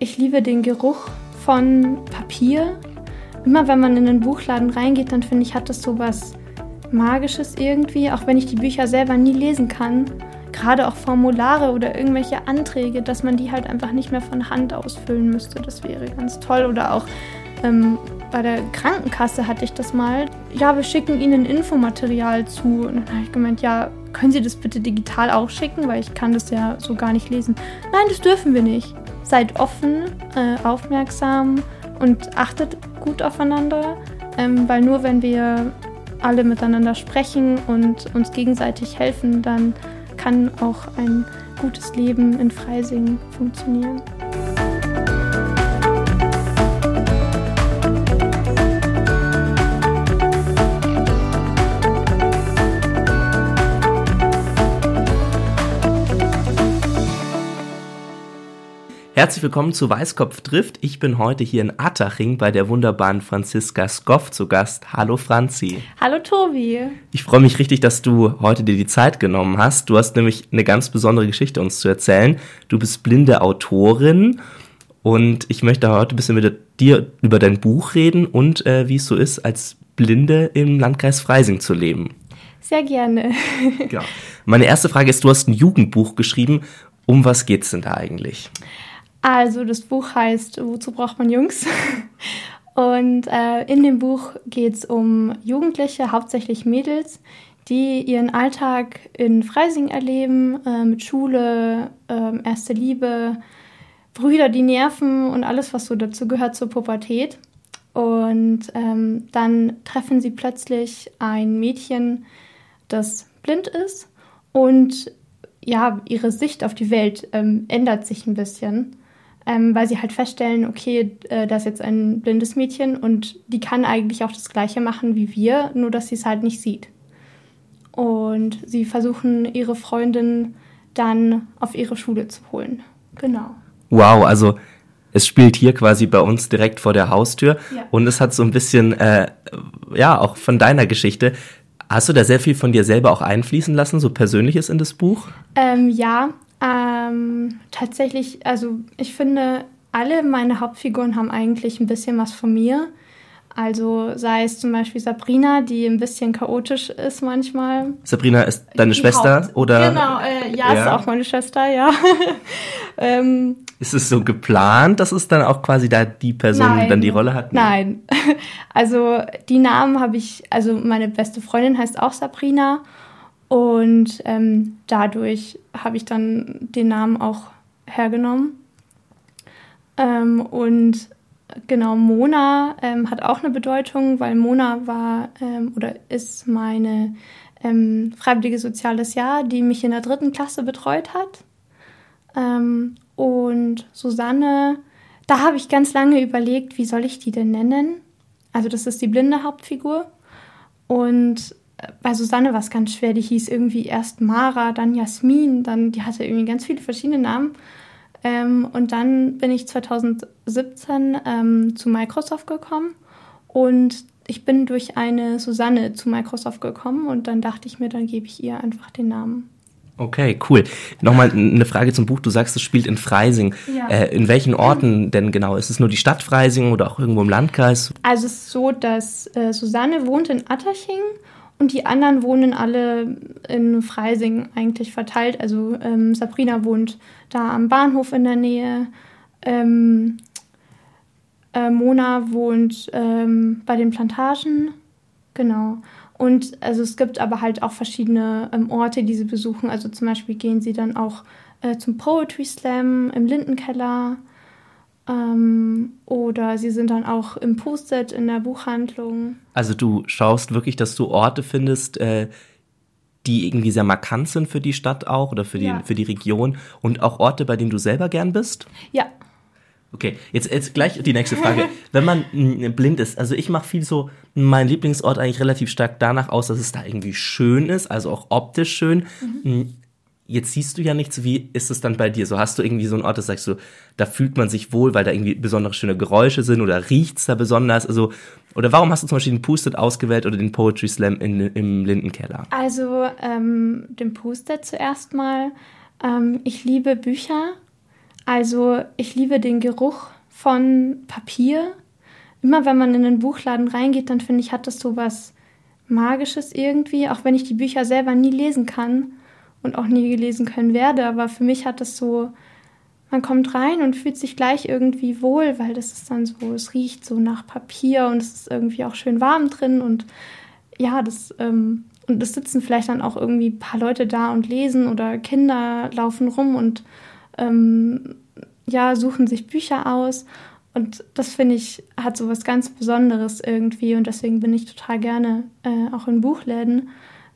Ich liebe den Geruch von Papier. Immer wenn man in einen Buchladen reingeht, dann finde ich, hat das so was Magisches irgendwie, auch wenn ich die Bücher selber nie lesen kann. Gerade auch Formulare oder irgendwelche Anträge, dass man die halt einfach nicht mehr von Hand ausfüllen müsste. Das wäre ganz toll. Oder auch ähm, bei der Krankenkasse hatte ich das mal. Ja, wir schicken Ihnen Infomaterial zu. Und dann habe ich gemeint, ja, können Sie das bitte digital auch schicken, weil ich kann das ja so gar nicht lesen. Nein, das dürfen wir nicht seid offen, äh, aufmerksam und achtet gut aufeinander, ähm, weil nur wenn wir alle miteinander sprechen und uns gegenseitig helfen, dann kann auch ein gutes Leben in Freising funktionieren. Herzlich willkommen zu Weißkopf trifft. Ich bin heute hier in Attaching bei der wunderbaren Franziska Skoff zu Gast. Hallo Franzi. Hallo Tobi. Ich freue mich richtig, dass du heute dir die Zeit genommen hast. Du hast nämlich eine ganz besondere Geschichte uns zu erzählen. Du bist blinde Autorin und ich möchte heute ein bisschen mit dir über dein Buch reden und äh, wie es so ist, als Blinde im Landkreis Freising zu leben. Sehr gerne. ja. Meine erste Frage ist, du hast ein Jugendbuch geschrieben. Um was geht es denn da eigentlich? Also das Buch heißt Wozu braucht man Jungs? Und äh, in dem Buch geht es um Jugendliche, hauptsächlich Mädels, die ihren Alltag in Freising erleben, äh, mit Schule, äh, erste Liebe, Brüder, die nerven und alles, was so dazu gehört zur Pubertät. Und ähm, dann treffen sie plötzlich ein Mädchen, das blind ist und ja, ihre Sicht auf die Welt ähm, ändert sich ein bisschen ähm, weil sie halt feststellen, okay, äh, da ist jetzt ein blindes Mädchen und die kann eigentlich auch das Gleiche machen wie wir, nur dass sie es halt nicht sieht. Und sie versuchen, ihre Freundin dann auf ihre Schule zu holen. Genau. Wow, also es spielt hier quasi bei uns direkt vor der Haustür ja. und es hat so ein bisschen, äh, ja, auch von deiner Geschichte. Hast du da sehr viel von dir selber auch einfließen lassen, so Persönliches in das Buch? Ähm, ja, ähm, tatsächlich, also ich finde, alle meine Hauptfiguren haben eigentlich ein bisschen was von mir. Also sei es zum Beispiel Sabrina, die ein bisschen chaotisch ist manchmal. Sabrina ist deine die Schwester Haupt oder? Genau, äh, ja, ja, ist auch meine Schwester, ja. ähm, ist es so geplant, dass es dann auch quasi da die Person nein, dann die Rolle hat? Nein. Also die Namen habe ich, also meine beste Freundin heißt auch Sabrina und ähm, dadurch habe ich dann den Namen auch hergenommen. Ähm, und genau, Mona ähm, hat auch eine Bedeutung, weil Mona war ähm, oder ist meine ähm, freiwillige soziales Jahr, die mich in der dritten Klasse betreut hat. Ähm, und Susanne, da habe ich ganz lange überlegt, wie soll ich die denn nennen? Also das ist die blinde Hauptfigur. Und bei Susanne war es ganz schwer. Die hieß irgendwie erst Mara, dann Jasmin, dann die hatte irgendwie ganz viele verschiedene Namen. Ähm, und dann bin ich 2017 ähm, zu Microsoft gekommen und ich bin durch eine Susanne zu Microsoft gekommen und dann dachte ich mir, dann gebe ich ihr einfach den Namen. Okay, cool. Nochmal eine Frage zum Buch. Du sagst, es spielt in Freising. Ja. Äh, in welchen Orten denn genau? Ist es nur die Stadt Freising oder auch irgendwo im Landkreis? Also es ist so, dass äh, Susanne wohnt in Atterching und die anderen wohnen alle in Freising eigentlich verteilt. Also ähm, Sabrina wohnt da am Bahnhof in der Nähe. Ähm, äh, Mona wohnt ähm, bei den Plantagen. Genau. Und also es gibt aber halt auch verschiedene ähm, Orte, die sie besuchen. Also zum Beispiel gehen sie dann auch äh, zum Poetry Slam im Lindenkeller. Ähm, oder sie sind dann auch im Post-it in der Buchhandlung. Also du schaust wirklich, dass du Orte findest, äh, die irgendwie sehr markant sind für die Stadt auch oder für die, ja. für die Region und auch Orte, bei denen du selber gern bist? Ja. Okay, jetzt, jetzt gleich die nächste Frage. Wenn man mh, blind ist, also ich mache viel so, mein Lieblingsort eigentlich relativ stark danach aus, dass es da irgendwie schön ist, also auch optisch schön. Mhm jetzt siehst du ja nichts, wie ist es dann bei dir? So hast du irgendwie so einen Ort, das sagst du, da fühlt man sich wohl, weil da irgendwie besondere schöne Geräusche sind oder riecht's da besonders? Also, oder warum hast du zum Beispiel den Post-it ausgewählt oder den Poetry Slam in, im Lindenkeller? Also, ähm, den Post-it zuerst mal. Ähm, ich liebe Bücher. Also ich liebe den Geruch von Papier. Immer wenn man in einen Buchladen reingeht, dann finde ich, hat das so was Magisches irgendwie, auch wenn ich die Bücher selber nie lesen kann und auch nie gelesen können werde. Aber für mich hat das so, man kommt rein und fühlt sich gleich irgendwie wohl, weil das ist dann so, es riecht so nach Papier und es ist irgendwie auch schön warm drin und ja, das, ähm, und es sitzen vielleicht dann auch irgendwie ein paar Leute da und lesen oder Kinder laufen rum und ähm, ja, suchen sich Bücher aus. Und das finde ich, hat so was ganz Besonderes irgendwie und deswegen bin ich total gerne äh, auch in Buchläden.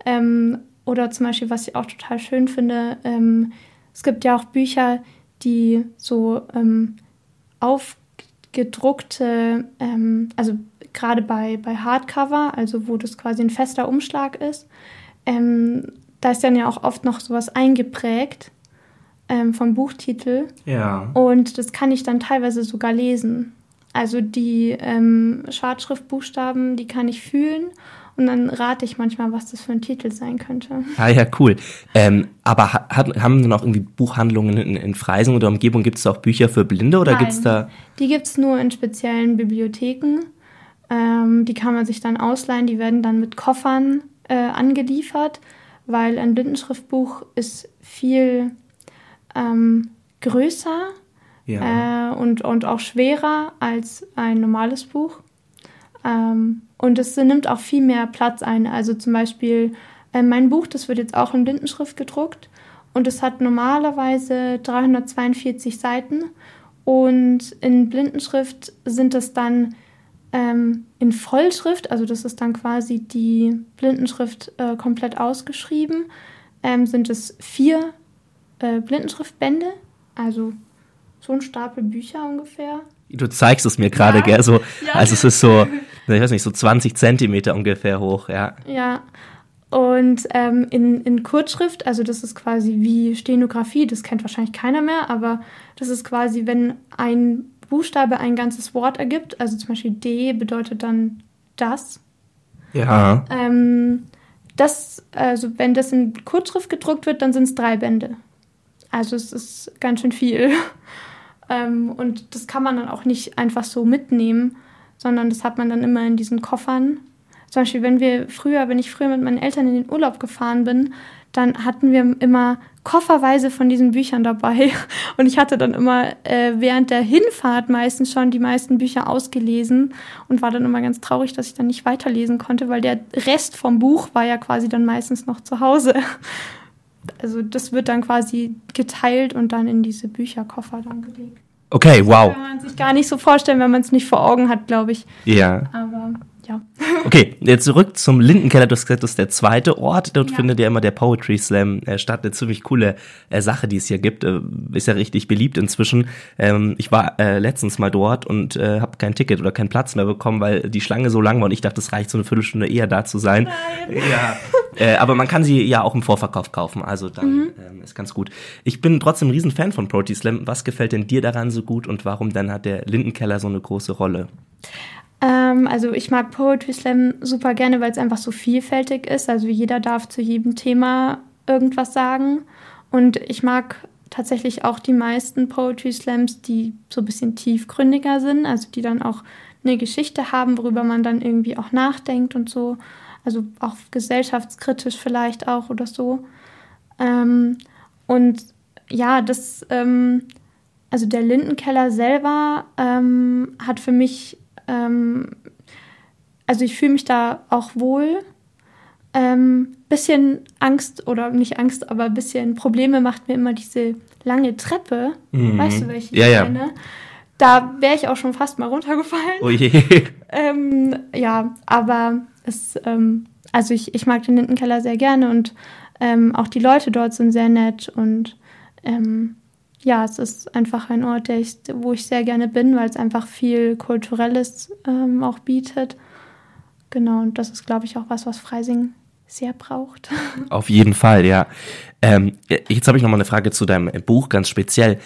Ähm, oder zum Beispiel, was ich auch total schön finde, ähm, es gibt ja auch Bücher, die so ähm, aufgedruckte, ähm, also gerade bei, bei Hardcover, also wo das quasi ein fester Umschlag ist, ähm, da ist dann ja auch oft noch sowas eingeprägt ähm, vom Buchtitel. Ja. Und das kann ich dann teilweise sogar lesen. Also die ähm, Schwarzschriftbuchstaben, die kann ich fühlen und dann rate ich manchmal, was das für ein Titel sein könnte. Ah ja, cool. Ähm, aber hat, haben dann auch irgendwie Buchhandlungen in, in Freising oder Umgebung? Gibt es auch Bücher für Blinde oder gibt es da? Die gibt es nur in speziellen Bibliotheken. Ähm, die kann man sich dann ausleihen. Die werden dann mit Koffern äh, angeliefert, weil ein Blindenschriftbuch ist viel ähm, größer ja. äh, und, und auch schwerer als ein normales Buch. Ähm, und es nimmt auch viel mehr Platz ein. Also zum Beispiel äh, mein Buch, das wird jetzt auch in Blindenschrift gedruckt und es hat normalerweise 342 Seiten und in Blindenschrift sind es dann ähm, in Vollschrift, also das ist dann quasi die Blindenschrift äh, komplett ausgeschrieben, ähm, sind es vier äh, Blindenschriftbände, also so ein Stapel Bücher ungefähr. Du zeigst es mir gerade, ja. gell? So, ja. Also es ist so, ich weiß nicht, so 20 Zentimeter ungefähr hoch, ja. Ja. Und ähm, in, in Kurzschrift, also das ist quasi wie Stenografie, das kennt wahrscheinlich keiner mehr, aber das ist quasi, wenn ein Buchstabe ein ganzes Wort ergibt, also zum Beispiel D bedeutet dann das. Ja. Ähm, das, also wenn das in Kurzschrift gedruckt wird, dann sind es drei Bände. Also es ist ganz schön viel. ähm, und das kann man dann auch nicht einfach so mitnehmen, sondern das hat man dann immer in diesen Koffern. Zum Beispiel, wenn wir früher, wenn ich früher mit meinen Eltern in den Urlaub gefahren bin, dann hatten wir immer kofferweise von diesen Büchern dabei. Und ich hatte dann immer äh, während der Hinfahrt meistens schon die meisten Bücher ausgelesen und war dann immer ganz traurig, dass ich dann nicht weiterlesen konnte, weil der Rest vom Buch war ja quasi dann meistens noch zu Hause also das wird dann quasi geteilt und dann in diese Bücherkoffer dann gelegt. Okay, wow. Das kann man sich gar nicht so vorstellen, wenn man es nicht vor Augen hat, glaube ich. Ja. Aber ja. Okay, jetzt zurück zum Lindenkeller. Du hast gesagt, das ist der zweite Ort. Dort ja. findet ja immer der Poetry Slam äh, statt. Eine ziemlich coole äh, Sache, die es hier gibt. Äh, ist ja richtig beliebt inzwischen. Ähm, ich war äh, letztens mal dort und äh, habe kein Ticket oder keinen Platz mehr bekommen, weil die Schlange so lang war und ich dachte, es reicht so eine Viertelstunde eher da zu sein. Nein. Ja. Äh, aber man kann sie ja auch im Vorverkauf kaufen, also dann mhm. ähm, ist ganz gut. Ich bin trotzdem ein Riesenfan von Poetry Slam. Was gefällt denn dir daran so gut und warum dann hat der Lindenkeller so eine große Rolle? Ähm, also ich mag Poetry Slam super gerne, weil es einfach so vielfältig ist. Also jeder darf zu jedem Thema irgendwas sagen. Und ich mag tatsächlich auch die meisten Poetry Slams, die so ein bisschen tiefgründiger sind, also die dann auch eine Geschichte haben, worüber man dann irgendwie auch nachdenkt und so. Also auch gesellschaftskritisch vielleicht auch oder so. Ähm, und ja, das, ähm, also der Lindenkeller selber ähm, hat für mich ähm, also ich fühle mich da auch wohl. Ähm, bisschen Angst oder nicht Angst, aber ein bisschen Probleme macht mir immer diese lange Treppe. Mhm. Weißt du, welche ja, ich meine? Da wäre ich auch schon fast mal runtergefallen. Oh je. Ähm, ja, aber es, ähm, also ich, ich mag den Lindenkeller sehr gerne und ähm, auch die Leute dort sind sehr nett und ähm, ja, es ist einfach ein Ort, ich, wo ich sehr gerne bin, weil es einfach viel Kulturelles ähm, auch bietet. Genau, und das ist, glaube ich, auch was, was Freising sehr braucht. Auf jeden Fall, ja. Ähm, jetzt habe ich noch mal eine Frage zu deinem Buch ganz speziell.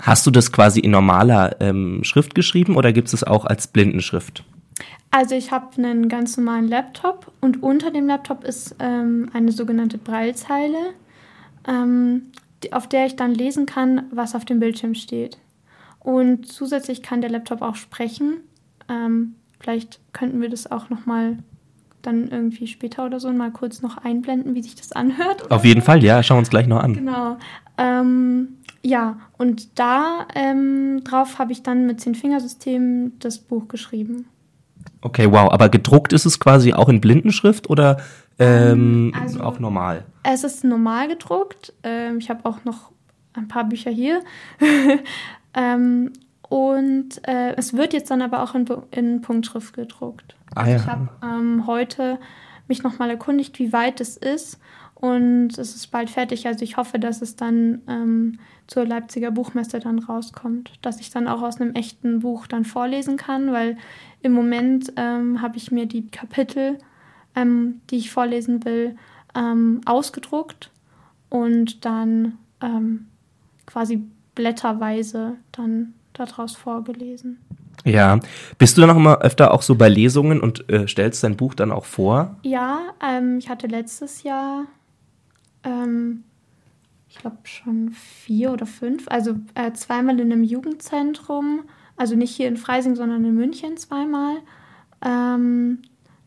Hast du das quasi in normaler ähm, Schrift geschrieben oder gibt es auch als Blindenschrift? Also ich habe einen ganz normalen Laptop und unter dem Laptop ist ähm, eine sogenannte Breilzeile. Auf der ich dann lesen kann, was auf dem Bildschirm steht. Und zusätzlich kann der Laptop auch sprechen. Ähm, vielleicht könnten wir das auch nochmal dann irgendwie später oder so mal kurz noch einblenden, wie sich das anhört. Auf jeden Fall, ja, schauen wir uns gleich noch an. Genau. Ähm, ja, und da ähm, drauf habe ich dann mit Zehn-Fingersystem das Buch geschrieben. Okay, wow. Aber gedruckt ist es quasi auch in Blindenschrift oder ähm, also, auch normal? Es ist normal gedruckt. Ähm, ich habe auch noch ein paar Bücher hier. ähm, und äh, es wird jetzt dann aber auch in, in Punktschrift gedruckt. Ah, ja. Ich habe ähm, heute mich nochmal erkundigt, wie weit es ist. Und es ist bald fertig. Also ich hoffe, dass es dann ähm, zur Leipziger Buchmesse dann rauskommt. Dass ich dann auch aus einem echten Buch dann vorlesen kann, weil im Moment ähm, habe ich mir die Kapitel, ähm, die ich vorlesen will, ähm, ausgedruckt und dann ähm, quasi blätterweise dann daraus vorgelesen. Ja, bist du dann auch immer öfter auch so bei Lesungen und äh, stellst dein Buch dann auch vor? Ja, ähm, ich hatte letztes Jahr, ähm, ich glaube schon vier oder fünf, also äh, zweimal in einem Jugendzentrum, also nicht hier in Freising, sondern in München zweimal. Ähm,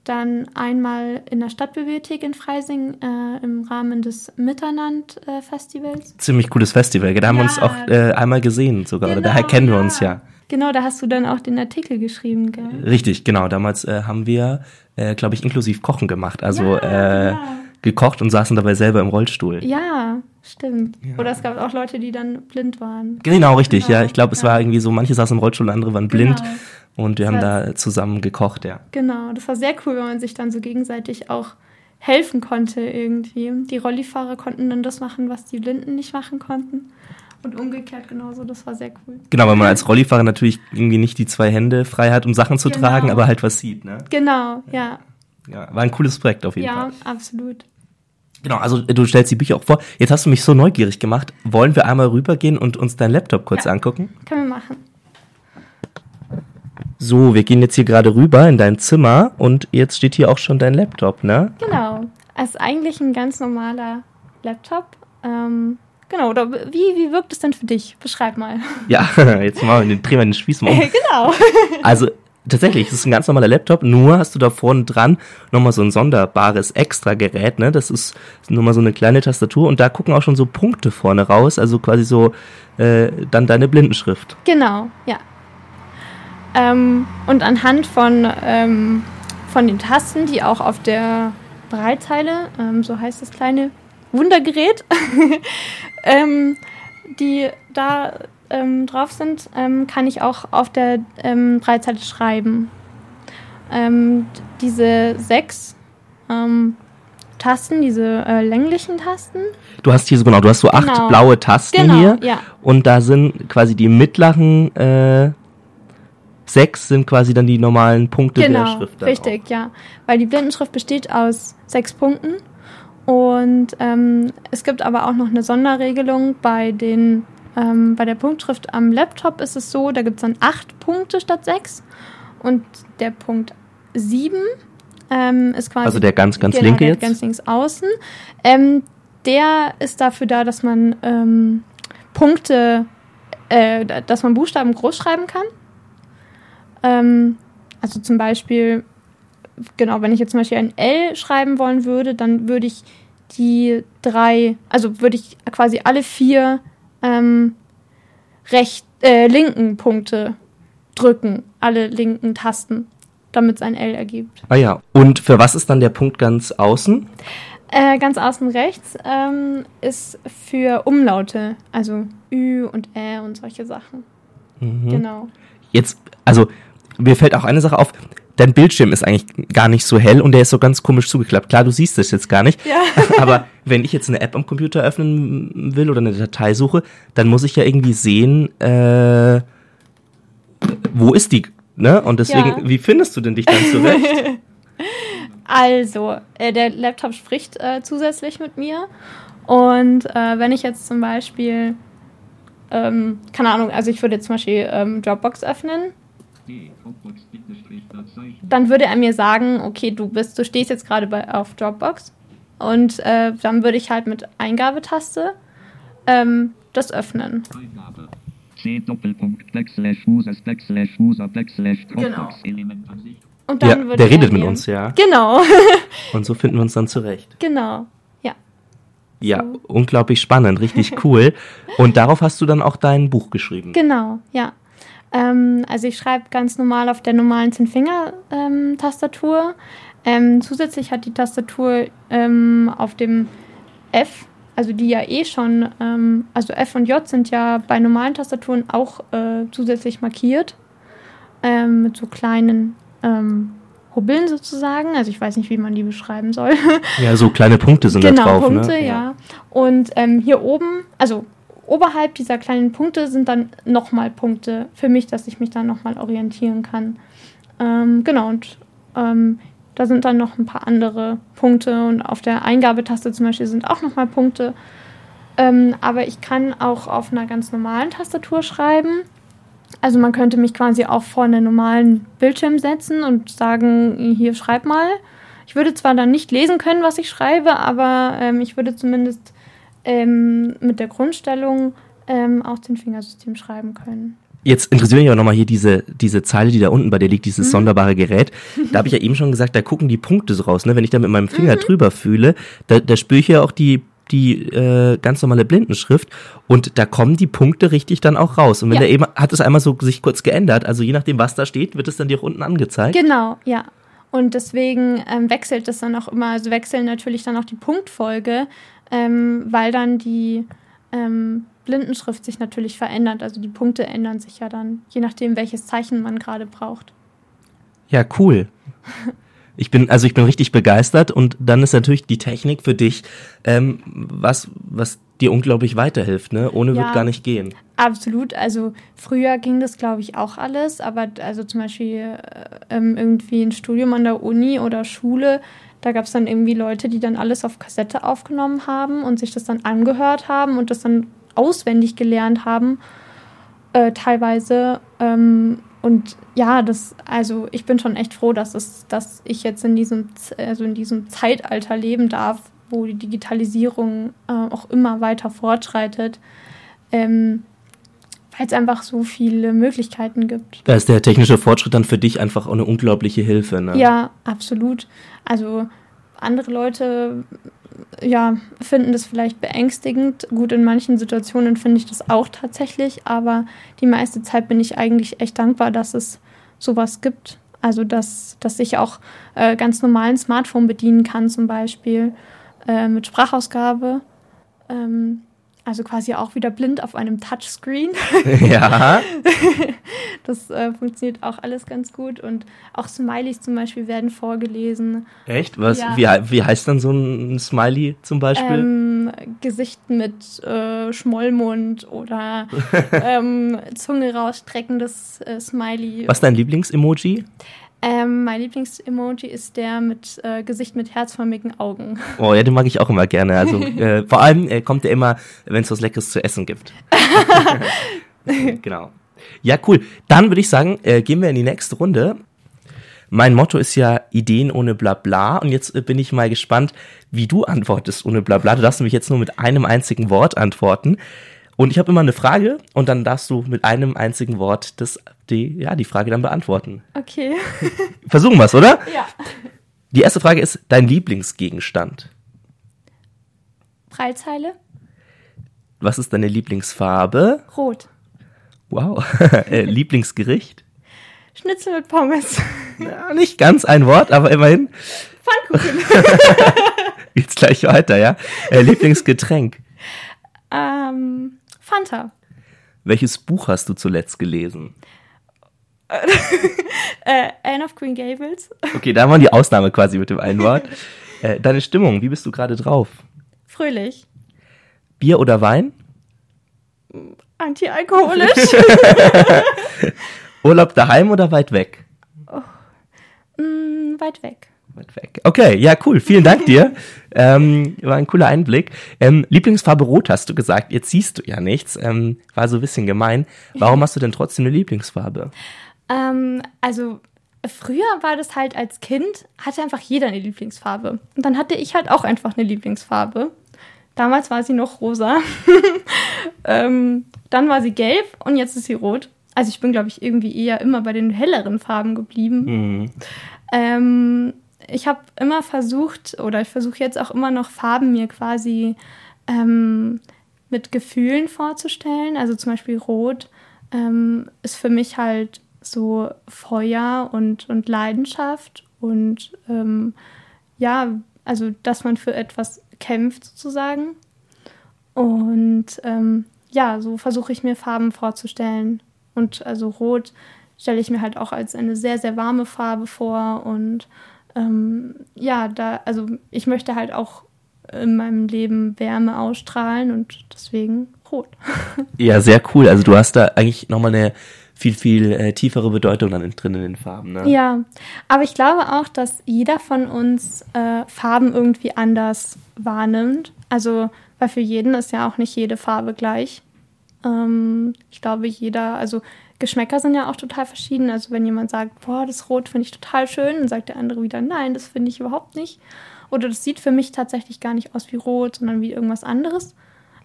dann einmal in der Stadtbibliothek in Freising äh, im Rahmen des Mitterland-Festivals. Ziemlich cooles Festival, da haben ja. wir uns auch äh, einmal gesehen sogar, genau, oder daher kennen ja. wir uns ja. Genau, da hast du dann auch den Artikel geschrieben, gell? Richtig, genau. Damals äh, haben wir, äh, glaube ich, inklusiv Kochen gemacht. Also ja, äh, genau. Gekocht und saßen dabei selber im Rollstuhl. Ja, stimmt. Ja. Oder es gab auch Leute, die dann blind waren. Genau, richtig, genau. ja. Ich glaube, es war irgendwie so, manche saßen im Rollstuhl, andere waren blind. Genau. Und wir haben da zusammen gekocht, ja. Genau, das war sehr cool, wenn man sich dann so gegenseitig auch helfen konnte irgendwie. Die Rollifahrer konnten dann das machen, was die Blinden nicht machen konnten. Und umgekehrt genauso, das war sehr cool. Genau, weil man als Rollifahrer natürlich irgendwie nicht die zwei Hände frei hat, um Sachen zu genau. tragen, aber halt was sieht, ne? Genau, ja. Ja, war ein cooles Projekt auf jeden ja, Fall. Ja, absolut. Genau, also du stellst die Bücher auch vor. Jetzt hast du mich so neugierig gemacht. Wollen wir einmal rübergehen und uns deinen Laptop kurz ja, angucken? Können wir machen. So, wir gehen jetzt hier gerade rüber in dein Zimmer und jetzt steht hier auch schon dein Laptop, ne? Genau. Es ist eigentlich ein ganz normaler Laptop. Ähm, Genau, oder wie, wie wirkt es denn für dich? Beschreib mal. Ja, jetzt mal den, drehen wir den Spieß mal um. genau. Also tatsächlich, es ist ein ganz normaler Laptop, nur hast du da vorne dran nochmal so ein sonderbares Extra-Gerät, ne? Das ist nur mal so eine kleine Tastatur und da gucken auch schon so Punkte vorne raus, also quasi so äh, dann deine Blindenschrift. Genau, ja. Ähm, und anhand von, ähm, von den Tasten, die auch auf der Breitzeile, ähm, so heißt das kleine Wundergerät, ähm, die da ähm, drauf sind, ähm, kann ich auch auf der ähm, Breitseite schreiben. Ähm, diese sechs ähm, Tasten, diese äh, länglichen Tasten. Du hast hier so genau, du hast so acht genau. blaue Tasten genau, hier. Ja. Und da sind quasi die mittleren äh, sechs sind quasi dann die normalen Punkte genau, der Schrift. Genau, richtig, auch. ja. Weil die Blindenschrift besteht aus sechs Punkten und ähm, es gibt aber auch noch eine Sonderregelung bei den ähm, bei der Punktschrift am Laptop ist es so, da gibt es dann acht Punkte statt sechs. Und der Punkt sieben ähm, ist quasi. Also der ganz, ganz genau, linke jetzt? ganz links außen. Ähm, der ist dafür da, dass man ähm, Punkte, äh, dass man Buchstaben groß schreiben kann. Ähm, also zum Beispiel genau, wenn ich jetzt zum Beispiel ein L schreiben wollen würde, dann würde ich die drei, also würde ich quasi alle vier ähm, recht, äh, linken Punkte drücken, alle linken Tasten, damit es ein L ergibt. Ah ja, und für was ist dann der Punkt ganz außen? Äh, ganz außen rechts ähm, ist für Umlaute, also Ü und Ä und solche Sachen. Mhm. Genau. Jetzt, also mir fällt auch eine Sache auf dein Bildschirm ist eigentlich gar nicht so hell und der ist so ganz komisch zugeklappt. Klar, du siehst das jetzt gar nicht. Ja. aber wenn ich jetzt eine App am Computer öffnen will oder eine Datei suche, dann muss ich ja irgendwie sehen, äh, wo ist die? Ne? Und deswegen, ja. wie findest du denn dich dann zurecht? also, äh, der Laptop spricht äh, zusätzlich mit mir. Und äh, wenn ich jetzt zum Beispiel, ähm, keine Ahnung, also ich würde jetzt zum Beispiel ähm, Dropbox öffnen dann würde er mir sagen, okay, du bist, du stehst jetzt gerade auf Dropbox und äh, dann würde ich halt mit Eingabetaste ähm, das öffnen. Eingabe. Genau. Und dann Ja, der er redet mit uns, ja. Genau, Und so finden wir uns dann zurecht. genau. Ja, Ja, unglaublich spannend, richtig cool. Und darauf hast du dann auch dein Buch geschrieben. genau, ja. Ähm, also ich schreibe ganz normal auf der normalen 10-Finger-Tastatur. Ähm, zusätzlich hat die Tastatur ähm, auf dem F, also die ja eh schon, ähm, also F und J sind ja bei normalen Tastaturen auch äh, zusätzlich markiert. Ähm, mit so kleinen ähm, Hubbeln sozusagen. Also ich weiß nicht, wie man die beschreiben soll. Ja, so kleine Punkte sind genau, da drauf, Punkte, ne? ja. Und ähm, hier oben, also oberhalb dieser kleinen Punkte sind dann nochmal Punkte für mich, dass ich mich dann nochmal orientieren kann. Ähm, genau, und ähm, da sind dann noch ein paar andere Punkte und auf der Eingabetaste zum Beispiel sind auch nochmal Punkte. Ähm, aber ich kann auch auf einer ganz normalen Tastatur schreiben. Also man könnte mich quasi auch vor einen normalen Bildschirm setzen und sagen, hier schreib mal. Ich würde zwar dann nicht lesen können, was ich schreibe, aber ähm, ich würde zumindest ähm, mit der Grundstellung ähm, auch den Fingersystem schreiben können. Jetzt interessiert mich aber nochmal hier diese, diese Zeile, die da unten bei dir liegt, Mhm. dieses sonderbare Gerät. Da habe ich ja eben schon gesagt, da gucken die Punkte so raus. Ne? Wenn ich da mit meinem Mhm. Finger drüber fühle, da, da spüre ich ja auch die, die äh, ganz normale Blindenschrift und da kommen die Punkte richtig dann auch raus. Und wenn Ja. der eben, hat es einmal so sich kurz geändert, also je nachdem, was da steht, wird es dann dir auch unten angezeigt. Genau, ja. Und deswegen ähm, wechselt das dann auch immer, also wechseln natürlich dann auch die Punktfolge, ähm, weil dann die ähm, Blindenschrift sich natürlich verändert. Also die Punkte ändern sich ja dann, je nachdem, welches Zeichen man gerade braucht. Ja, cool. Ich bin, also ich bin richtig begeistert und dann ist natürlich die Technik für dich, ähm, was, was dir unglaublich weiterhilft, ne? Ohne Ja. wird gar nicht gehen. Absolut. Also früher ging das, glaube ich, auch alles, aber also zum Beispiel äh, ähm, irgendwie ein Studium an der Uni oder Schule, da gab es dann irgendwie Leute, die dann alles auf Kassette aufgenommen haben und sich das dann angehört haben und das dann auswendig gelernt haben, äh, teilweise. Ähm, und ja, das, also ich bin schon echt froh, dass es, dass ich jetzt in diesem, also in diesem Zeitalter leben darf, wo die Digitalisierung äh, auch immer weiter fortschreitet. Ähm, weil es einfach so viele Möglichkeiten gibt. Da ist der technische Fortschritt dann für dich einfach auch eine unglaubliche Hilfe, ne? Ja, absolut. Also andere Leute ja, finden das vielleicht beängstigend. Gut, in manchen Situationen finde ich das auch tatsächlich, aber die meiste Zeit bin ich eigentlich echt dankbar, dass es sowas gibt. Also, dass, dass ich auch äh, ganz normalen Smartphone bedienen kann, zum Beispiel äh, mit Sprachausgabe. Ähm, also quasi auch wieder blind auf einem Touchscreen. ja. Das äh, funktioniert auch alles ganz gut. Und auch Smileys zum Beispiel werden vorgelesen. Echt? Was, Ja. wie, wie heißt dann so ein Smiley zum Beispiel? Ähm, Gesicht mit äh, Schmollmund oder ähm, Zunge rausstreckendes äh, Smiley. Was ist dein Lieblings-Emoji? Ähm, mein Lieblings-Emoji ist der mit äh, Gesicht mit herzförmigen Augen. Oh ja, den mag ich auch immer gerne. Also äh, vor allem äh, kommt er immer, wenn es was Leckeres zu essen gibt. genau. Ja, cool. Dann würde ich sagen, äh, gehen wir in die nächste Runde. Mein Motto ist ja Ideen ohne Blabla und jetzt äh, bin ich mal gespannt, wie du antwortest ohne Blabla. Du darfst nämlich jetzt nur mit einem einzigen Wort antworten. Und ich habe immer eine Frage und dann darfst du mit einem einzigen Wort das, die, ja, die Frage dann beantworten. Okay. Versuchen wir's, oder? ja. Die erste Frage ist dein Lieblingsgegenstand. Breitzeile? Was ist deine Lieblingsfarbe? Rot. Wow. äh, Lieblingsgericht? Schnitzel mit Pommes. Ja, nicht ganz ein Wort, aber immerhin. Pfannkuchen. Geht's gleich weiter, ja? Äh, Lieblingsgetränk? ähm, Fanta. Welches Buch hast du zuletzt gelesen? Äh, Anne of Green Gables. Okay, da war die Ausnahme quasi mit dem einen Wort. Äh, deine Stimmung, wie bist du gerade drauf? Fröhlich. Bier oder Wein? Antialkoholisch. Urlaub daheim oder weit weg? mm, weit weg. Weit weg. Okay, ja, cool. Vielen Dank dir. ähm, war ein cooler Einblick. Ähm, Lieblingsfarbe Rot hast du gesagt. Jetzt siehst du ja nichts. Ähm, war so ein bisschen gemein. Warum hast du denn trotzdem eine Lieblingsfarbe? Ähm, also früher war das halt als Kind, hatte einfach jeder eine Lieblingsfarbe. Und dann hatte ich halt auch einfach eine Lieblingsfarbe. Damals war sie noch rosa. ähm, dann war sie gelb und jetzt ist sie rot. Also ich bin, glaube ich, irgendwie eher immer bei den helleren Farben geblieben. Mhm. Ähm, ich habe immer versucht, oder ich versuche jetzt auch immer noch Farben mir quasi ähm, mit Gefühlen vorzustellen. Also zum Beispiel Rot ähm, ist für mich halt so Feuer und, und Leidenschaft und ähm, ja, also dass man für etwas kämpft sozusagen. Und ähm, ja, so versuche ich mir Farben vorzustellen. Und also Rot stelle ich mir halt auch als eine sehr, sehr warme Farbe vor. Und ähm, ja, da, also ich möchte halt auch in meinem Leben Wärme ausstrahlen und deswegen rot. Ja, sehr cool. Also du hast da eigentlich nochmal eine viel, viel äh, tiefere Bedeutung dann in, drin in den Farben. Ne? Ja, aber ich glaube auch, dass jeder von uns äh, Farben irgendwie anders wahrnimmt. Also, weil für jeden ist ja auch nicht jede Farbe gleich. Ähm, ich glaube, jeder, also Geschmäcker sind ja auch total verschieden. Also wenn jemand sagt, boah, das Rot finde ich total schön, dann sagt der andere wieder, nein, das finde ich überhaupt nicht. Oder das sieht für mich tatsächlich gar nicht aus wie Rot, sondern wie irgendwas anderes.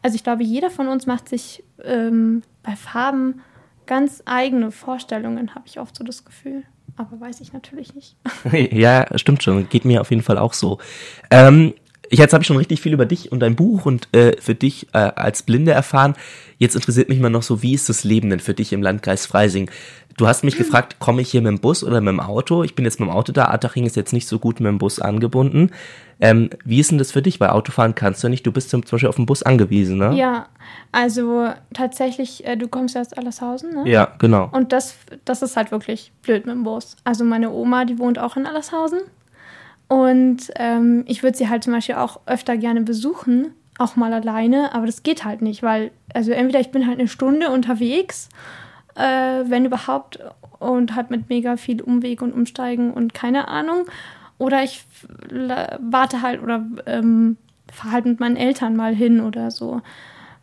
Also ich glaube, jeder von uns macht sich ähm, bei Farben ganz eigene Vorstellungen, habe ich oft so das Gefühl. Aber weiß ich natürlich nicht. Ja, stimmt schon. Geht mir auf jeden Fall auch so. Ähm, jetzt habe ich schon richtig viel über dich und dein Buch und äh, für dich äh, als Blinde erfahren. Jetzt interessiert mich mal noch so, wie ist das Leben denn für dich im Landkreis Freising? Du hast mich gefragt, komme ich hier mit dem Bus oder mit dem Auto? Ich bin jetzt mit dem Auto da. Attaching ist jetzt nicht so gut mit dem Bus angebunden. Ähm, wie ist denn das für dich? Weil Autofahren kannst du nicht. Du bist zum Beispiel auf den Bus angewiesen, ne? Ja, also tatsächlich, äh, du kommst ja aus Allershausen, ne? Ja, genau. Und das, das ist halt wirklich blöd mit dem Bus. Also meine Oma, die wohnt auch in Allershausen. Und ähm, ich würde sie halt zum Beispiel auch öfter gerne besuchen, auch mal alleine, aber das geht halt nicht, weil, also entweder ich bin halt eine Stunde unterwegs, äh, wenn überhaupt, und halt mit mega viel Umweg und Umsteigen und keine Ahnung. Oder ich warte halt oder ähm, fahre halt mit meinen Eltern mal hin oder so.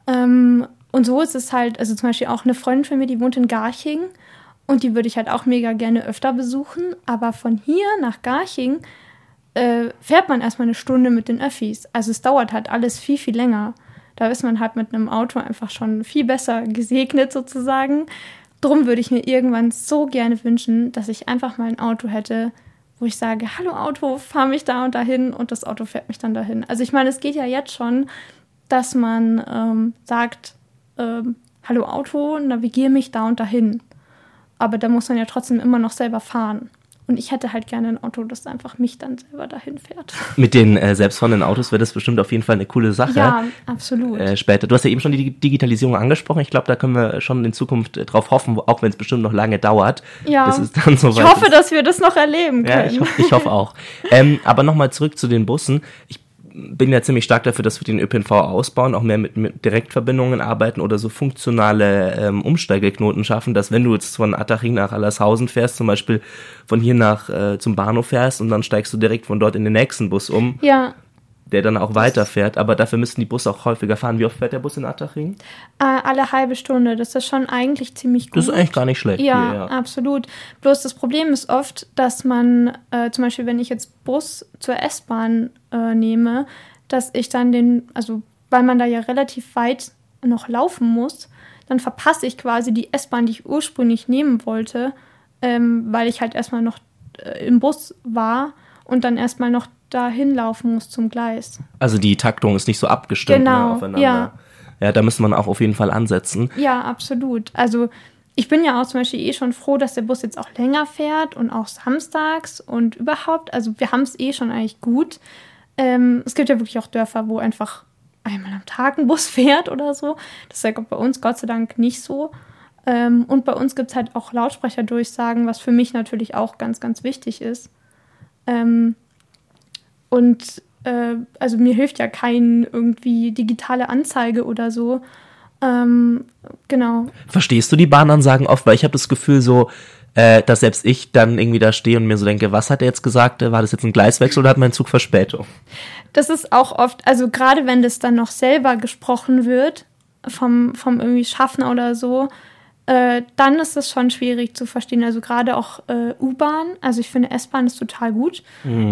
Ähm, und so ist es halt, also zum Beispiel auch eine Freundin von mir, die wohnt in Garching und die würde ich halt auch mega gerne öfter besuchen. Aber von hier nach Garching äh, fährt man erstmal eine Stunde mit den Öffis. Also es dauert halt alles viel, viel länger. Da ist man halt mit einem Auto einfach schon viel besser gesegnet sozusagen. Drum würde ich mir irgendwann so gerne wünschen, dass ich einfach mal ein Auto hätte, wo ich sage, hallo Auto, fahr mich da und dahin und das Auto fährt mich dann dahin. Also ich meine, es geht ja jetzt schon, dass man ähm, sagt, ähm, hallo Auto, navigiere mich da und dahin. Aber da muss man ja trotzdem immer noch selber fahren. Und ich hätte halt gerne ein Auto, das einfach mich dann selber dahin fährt. Mit den äh, selbstfahrenden Autos wäre das bestimmt auf jeden Fall eine coole Sache. Ja, absolut. Äh, später. Du hast ja eben schon die Digitalisierung angesprochen. Ich glaube, da können wir schon in Zukunft äh, drauf hoffen, auch wenn es bestimmt noch lange dauert, ja, bis es dann ich soweit hoffe, ist. dass wir das noch erleben Ja, können. ich, ho ich hoffe auch. ähm, aber nochmal zurück zu den Bussen. Ich bin ja ziemlich stark dafür, dass wir den ÖPNV ausbauen, auch mehr mit, mit Direktverbindungen arbeiten oder so funktionale ähm, Umsteigeknoten schaffen, dass wenn du jetzt von Attaching nach Allershausen fährst, zum Beispiel von hier nach äh, zum Bahnhof fährst und dann steigst du direkt von dort in den nächsten Bus um, ja, der dann auch weiterfährt. Aber dafür müssten die Busse auch häufiger fahren. Wie oft fährt der Bus in Attaching? äh, alle halbe Stunde. Das ist schon eigentlich ziemlich gut. Das ist eigentlich gar nicht schlecht. Ja, hier, ja. absolut. Bloß das Problem ist oft, dass man, äh, zum Beispiel, wenn ich jetzt Bus zur S-Bahn äh, nehme, dass ich dann den, also weil man da ja relativ weit noch laufen muss, dann verpasse ich quasi die S-Bahn, die ich ursprünglich nehmen wollte, ähm, weil ich halt erstmal noch äh, im Bus war und dann erstmal noch dahin laufen muss zum Gleis. Also die Taktung ist nicht so abgestimmt Genau, ne, aufeinander. ja. ja, da müsste man auch auf jeden Fall ansetzen. Ja, absolut. Also ich bin ja auch zum Beispiel eh schon froh, dass der Bus jetzt auch länger fährt und auch samstags und überhaupt. Also wir haben es eh schon eigentlich gut. Ähm, es gibt ja wirklich auch Dörfer, wo einfach einmal am Tag ein Bus fährt oder so. Das ist ja bei uns Gott sei Dank nicht so. Ähm, und bei uns gibt es halt auch Lautsprecherdurchsagen, was für mich natürlich auch ganz, ganz wichtig ist. Ähm, und äh, also mir hilft ja kein irgendwie digitale Anzeige oder so. Ähm, genau. Verstehst du die Bahnansagen oft? Weil ich habe das Gefühl so, äh, dass selbst ich dann irgendwie da stehe und mir so denke, was hat er jetzt gesagt? War das jetzt ein Gleiswechsel oder hat mein Zug Verspätung? Das ist auch oft, also gerade wenn das dann noch selber gesprochen wird, vom, vom irgendwie Schaffner oder so, äh, dann ist es schon schwierig zu verstehen. Also gerade auch äh, U-Bahn, also ich finde S-Bahn ist total gut,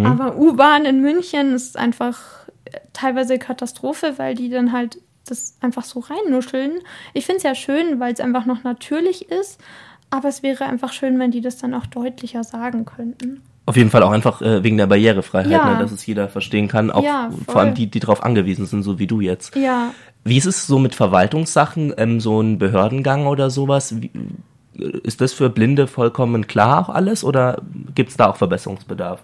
aber U-Bahn in München ist einfach teilweise Katastrophe, weil die dann halt das einfach so reinnuscheln. Ich finde es ja schön, weil es einfach noch natürlich ist, aber es wäre einfach schön, wenn die das dann auch deutlicher sagen könnten. Auf jeden Fall auch einfach äh, wegen der Barrierefreiheit, Ja. ne, dass es jeder verstehen kann, auch Ja, vor allem die, die darauf angewiesen sind, so wie du jetzt. Ja, Wie ist es so mit Verwaltungssachen, ähm, so ein Behördengang oder sowas? Wie, äh, ist das für Blinde vollkommen klar auch alles oder gibt es da auch Verbesserungsbedarf?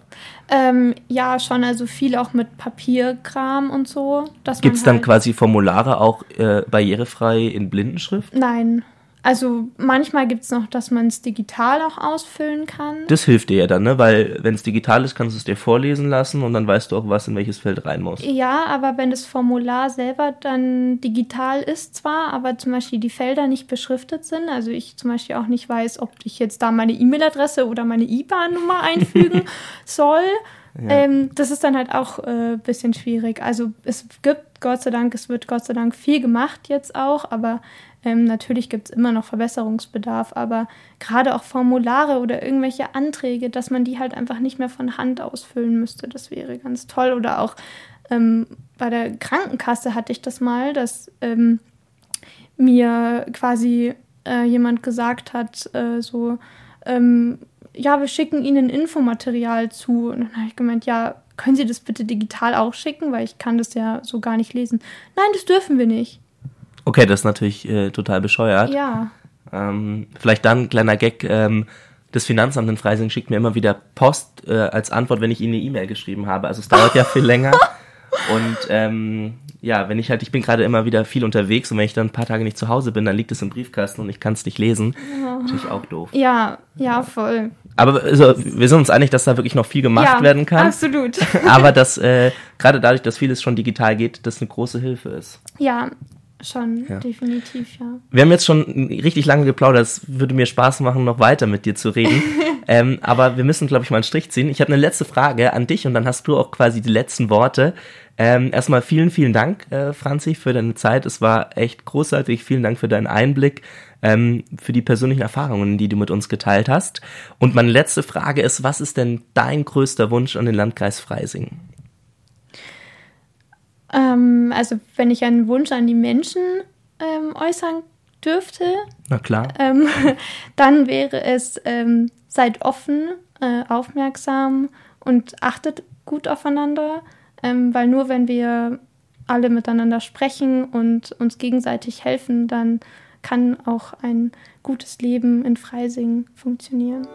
ähm, ja, schon, also viel auch mit Papierkram und so. Gibt es dann halt- quasi Formulare auch äh, barrierefrei in Blindenschrift? Nein. Also manchmal gibt es noch, dass man es digital auch ausfüllen kann. Das hilft dir ja dann, ne? Weil wenn es digital ist, kannst du es dir vorlesen lassen und dann weißt du auch, was in welches Feld rein muss. Ja, aber wenn das Formular selber dann digital ist zwar, aber zum Beispiel die Felder nicht beschriftet sind, also ich zum Beispiel auch nicht weiß, ob ich jetzt da meine E-Mail-Adresse oder meine IBAN-Nummer einfügen soll, ähm, das ist dann halt auch ein äh, bisschen schwierig. Also es gibt Gott sei Dank, es wird Gott sei Dank viel gemacht jetzt auch, aber ähm, natürlich gibt es immer noch Verbesserungsbedarf, aber gerade auch Formulare oder irgendwelche Anträge, dass man die halt einfach nicht mehr von Hand ausfüllen müsste, das wäre ganz toll. Oder auch ähm, bei der Krankenkasse hatte ich das mal, dass ähm, mir quasi äh, jemand gesagt hat, äh, so, ähm, ja, wir schicken Ihnen Infomaterial zu. Und dann habe ich gemeint, ja, können Sie das bitte digital auch schicken, weil ich kann das ja so gar nicht lesen. Nein, das dürfen wir nicht. Okay, das ist natürlich äh, total bescheuert. Ja, Ähm, vielleicht dann ein kleiner Gag. Ähm, das Finanzamt in Freising schickt mir immer wieder Post äh, als Antwort, wenn ich ihnen eine E-Mail geschrieben habe. Also es dauert ja viel länger. Und ähm, ja, wenn ich halt, ich bin gerade immer wieder viel unterwegs und wenn ich dann ein paar Tage nicht zu Hause bin, dann liegt es im Briefkasten und ich kann es nicht lesen. Natürlich auch doof. ja, ja, voll. Aber also, wir sind uns einig, dass da wirklich noch viel gemacht ja, werden kann. Absolut. Aber dass äh, gerade dadurch, dass vieles schon digital geht, das eine große Hilfe ist. ja, schon, Ja. definitiv, ja. Wir haben jetzt schon richtig lange geplaudert. Es würde mir Spaß machen, noch weiter mit dir zu reden. ähm, aber wir müssen, glaube ich, mal einen Strich ziehen. Ich habe eine letzte Frage an dich und dann hast du auch quasi die letzten Worte. Ähm, erstmal vielen, vielen Dank, äh, Franzi, für deine Zeit. Es war echt großartig. Vielen Dank für deinen Einblick, ähm, für die persönlichen Erfahrungen, die du mit uns geteilt hast. Und meine letzte Frage ist, was ist denn dein größter Wunsch an den Landkreis Freising? Ähm, also, wenn ich einen Wunsch an die Menschen ähm, äußern dürfte, Na klar. ähm, dann wäre es, ähm, seid offen, äh, aufmerksam und achtet gut aufeinander, ähm, weil nur wenn wir alle miteinander sprechen und uns gegenseitig helfen, dann kann auch ein gutes Leben in Freising funktionieren.